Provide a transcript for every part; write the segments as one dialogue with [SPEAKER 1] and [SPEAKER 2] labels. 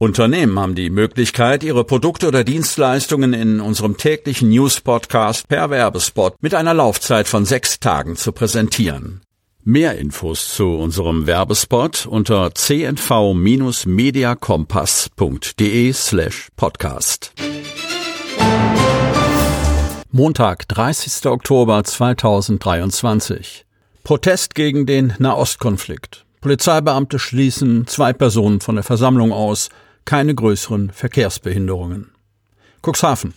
[SPEAKER 1] Unternehmen haben die Möglichkeit, ihre Produkte oder Dienstleistungen in unserem täglichen News-Podcast per Werbespot mit einer Laufzeit von sechs Tagen zu präsentieren. Mehr Infos zu unserem Werbespot unter cnv-mediakompass.de slash podcast. Montag, 30. Oktober 2023. Protest gegen den Nahostkonflikt. Polizeibeamte schließen zwei Personen von der Versammlung aus, keine größeren Verkehrsbehinderungen. Cuxhaven.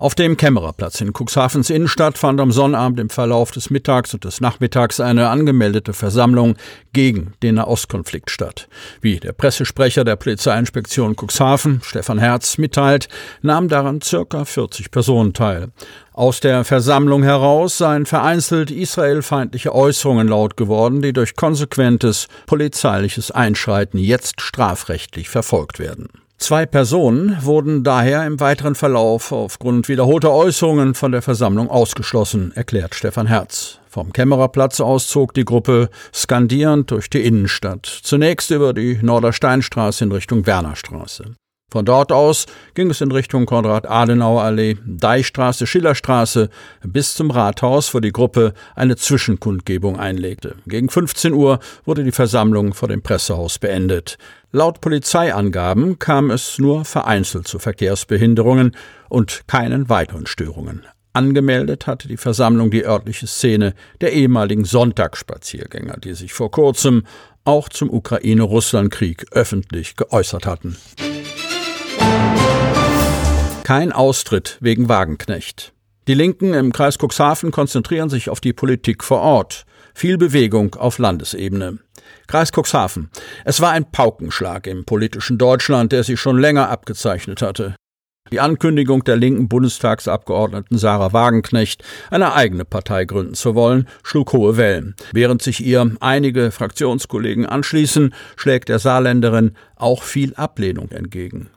[SPEAKER 1] Auf dem Kämmererplatz in Cuxhavens Innenstadt fand am Sonnabend im Verlauf des Mittags und des Nachmittags eine angemeldete Versammlung gegen den Nahostkonflikt statt. Wie der Pressesprecher der Polizeiinspektion Cuxhaven, Stefan Herz, mitteilt, nahmen daran circa 40 Personen teil. Aus der Versammlung heraus seien vereinzelt israelfeindliche Äußerungen laut geworden, die durch konsequentes polizeiliches Einschreiten jetzt strafrechtlich verfolgt werden. Zwei Personen wurden daher im weiteren Verlauf aufgrund wiederholter Äußerungen von der Versammlung ausgeschlossen, erklärt Stefan Herz. Vom Kämmererplatz aus zog die Gruppe skandierend durch die Innenstadt, zunächst über die Nordersteinstraße in Richtung Wernerstraße. Von dort aus ging es in Richtung Konrad-Adenauer-Allee, Deichstraße, Schillerstraße bis zum Rathaus, wo die Gruppe eine Zwischenkundgebung einlegte. Gegen 15 Uhr wurde die Versammlung vor dem Pressehaus beendet. Laut Polizeiangaben kam es nur vereinzelt zu Verkehrsbehinderungen und keinen weiteren Störungen. Angemeldet hatte die Versammlung die örtliche Szene der ehemaligen Sonntagsspaziergänger, die sich vor kurzem auch zum Ukraine-Russland-Krieg öffentlich geäußert hatten. Kein Austritt wegen Wagenknecht. Die Linken im Kreis Cuxhaven konzentrieren sich auf die Politik vor Ort. Viel Bewegung auf Landesebene. Kreis Cuxhaven. Es war ein Paukenschlag im politischen Deutschland, der sich schon länger abgezeichnet hatte. Die Ankündigung der linken Bundestagsabgeordneten Sarah Wagenknecht, eine eigene Partei gründen zu wollen, schlug hohe Wellen. Während sich ihr einige Fraktionskollegen anschließen, schlägt der Saarländerin auch viel Ablehnung entgegen.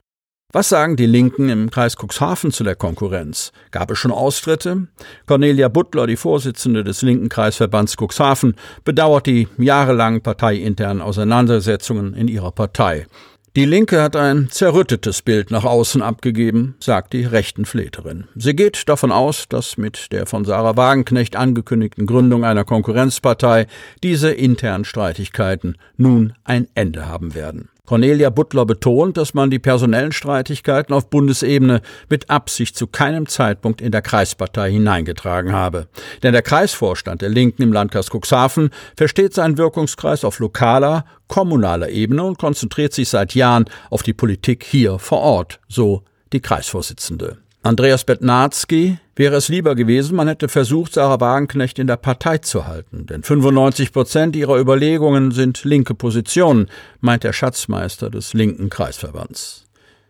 [SPEAKER 1] Was sagen die Linken im Kreis Cuxhaven zu der Konkurrenz? Gab es schon Austritte? Cornelia Butler, die Vorsitzende des linken Kreisverbands Cuxhaven, bedauert die jahrelangen parteiinternen Auseinandersetzungen in ihrer Partei. Die Linke hat ein zerrüttetes Bild nach außen abgegeben, sagt die rechten Fleterin. Sie geht davon aus, dass mit der von Sarah Wagenknecht angekündigten Gründung einer Konkurrenzpartei diese internen Streitigkeiten nun ein Ende haben werden. Cornelia Butler betont, dass man die personellen Streitigkeiten auf Bundesebene mit Absicht zu keinem Zeitpunkt in der Kreispartei hineingetragen habe. Denn der Kreisvorstand der Linken im Landkreis Cuxhaven versteht seinen Wirkungskreis auf lokaler, kommunaler Ebene und konzentriert sich seit Jahren auf die Politik hier vor Ort, so die Kreisvorsitzende. Andreas Betnarski wäre es lieber gewesen, man hätte versucht, Sarah Wagenknecht in der Partei zu halten. Denn 95 Prozent ihrer Überlegungen sind linke Positionen, meint der Schatzmeister des linken Kreisverbands.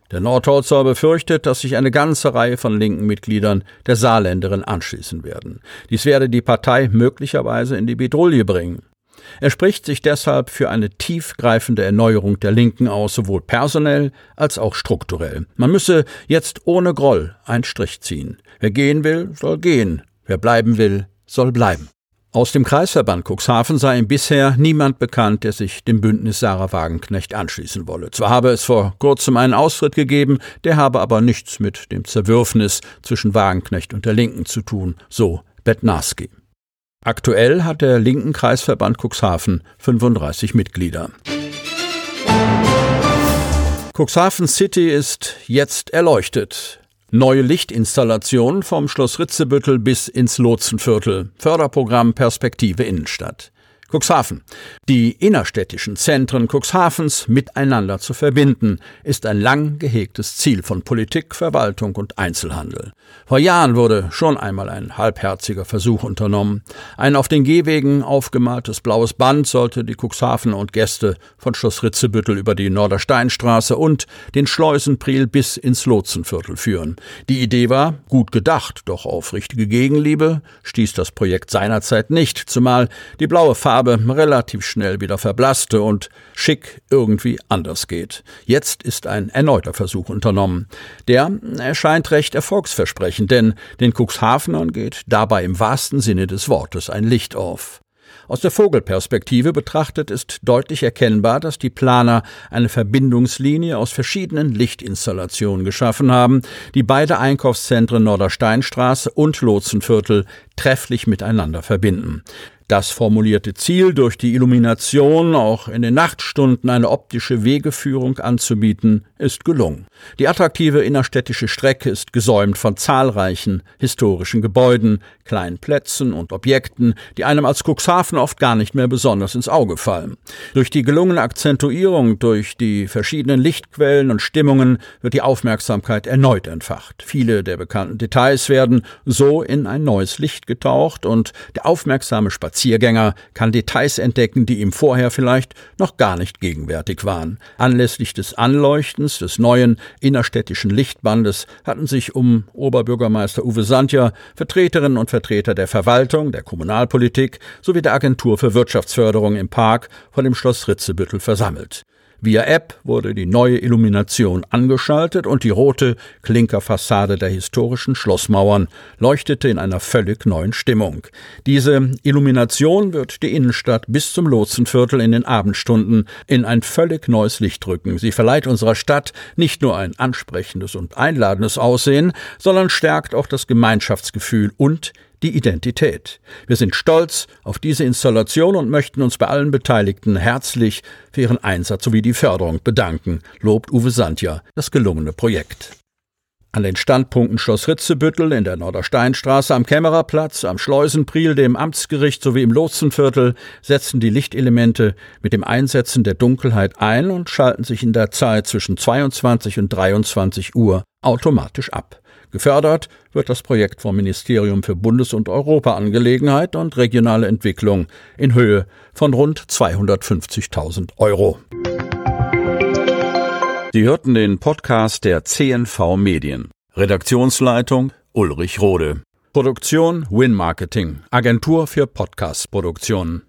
[SPEAKER 1] Der Nordholzer befürchtet, dass sich eine ganze Reihe von linken Mitgliedern der Saarländerin anschließen werden. Dies werde die Partei möglicherweise in die Bedrulle bringen. Er spricht sich deshalb für eine tiefgreifende Erneuerung der Linken aus, sowohl personell als auch strukturell. Man müsse jetzt ohne Groll einen Strich ziehen. Wer gehen will, soll gehen. Wer bleiben will, soll bleiben. Aus dem Kreisverband Cuxhaven sei ihm bisher niemand bekannt, der sich dem Bündnis Sarah Wagenknecht anschließen wolle. Zwar habe es vor kurzem einen Austritt gegeben, der habe aber nichts mit dem Zerwürfnis zwischen Wagenknecht und der Linken zu tun, so Betnarski. Aktuell hat der linken Kreisverband Cuxhaven 35 Mitglieder. Cuxhaven City ist jetzt erleuchtet. Neue Lichtinstallationen vom Schloss Ritzebüttel bis ins Lotsenviertel. Förderprogramm Perspektive Innenstadt. Cuxhaven. Die innerstädtischen Zentren Cuxhavens miteinander zu verbinden, ist ein lang gehegtes Ziel von Politik, Verwaltung und Einzelhandel. Vor Jahren wurde schon einmal ein halbherziger Versuch unternommen. Ein auf den Gehwegen aufgemaltes blaues Band sollte die Cuxhaven und Gäste von Schloss Ritzebüttel über die Nordersteinstraße und den Schleusenpriel bis ins Lotsenviertel führen. Die Idee war gut gedacht, doch auf richtige Gegenliebe stieß das Projekt seinerzeit nicht, zumal die blaue Farbe Farbe relativ schnell wieder verblasste und schick irgendwie anders geht. Jetzt ist ein erneuter Versuch unternommen. Der erscheint recht erfolgsversprechend, denn den Cuxhavenern geht dabei im wahrsten Sinne des Wortes ein Licht auf. Aus der Vogelperspektive betrachtet ist deutlich erkennbar, dass die Planer eine Verbindungslinie aus verschiedenen Lichtinstallationen geschaffen haben, die beide Einkaufszentren Nordersteinstraße und Lotsenviertel trefflich miteinander verbinden. Das formulierte Ziel, durch die Illumination auch in den Nachtstunden eine optische Wegeführung anzubieten, ist gelungen. Die attraktive innerstädtische Strecke ist gesäumt von zahlreichen historischen Gebäuden, kleinen Plätzen und Objekten, die einem als Cuxhaven oft gar nicht mehr besonders ins Auge fallen. Durch die gelungene Akzentuierung, durch die verschiedenen Lichtquellen und Stimmungen wird die Aufmerksamkeit erneut entfacht. Viele der bekannten Details werden so in ein neues Licht getaucht und der aufmerksame Spaziergänger kann Details entdecken, die ihm vorher vielleicht noch gar nicht gegenwärtig waren. Anlässlich des Anleuchtens des neuen innerstädtischen Lichtbandes hatten sich um Oberbürgermeister Uwe Sandja Vertreterinnen und Vertreter der Verwaltung, der Kommunalpolitik sowie der Agentur für Wirtschaftsförderung im Park vor dem Schloss Ritzebüttel versammelt. Via App wurde die neue Illumination angeschaltet und die rote Klinkerfassade der historischen Schlossmauern leuchtete in einer völlig neuen Stimmung. Diese Illumination wird die Innenstadt bis zum Lotsenviertel in den Abendstunden in ein völlig neues Licht rücken. Sie verleiht unserer Stadt nicht nur ein ansprechendes und einladendes Aussehen, sondern stärkt auch das Gemeinschaftsgefühl und die Identität. Wir sind stolz auf diese Installation und möchten uns bei allen Beteiligten herzlich für ihren Einsatz sowie die Förderung bedanken, lobt Uwe Sandja das gelungene Projekt. An den Standpunkten Schloss Ritzebüttel in der Nordersteinstraße, am Kämmererplatz, am Schleusenpriel, dem Amtsgericht sowie im Lotsenviertel setzen die Lichtelemente mit dem Einsetzen der Dunkelheit ein und schalten sich in der Zeit zwischen 22 und 23 Uhr automatisch ab. Gefördert wird das Projekt vom Ministerium für Bundes- und Europaangelegenheit und regionale Entwicklung in Höhe von rund 250.000 Euro. Sie hörten den Podcast der CNV Medien. Redaktionsleitung Ulrich Rode. Produktion Win Marketing, Agentur für Podcast-Produktionen.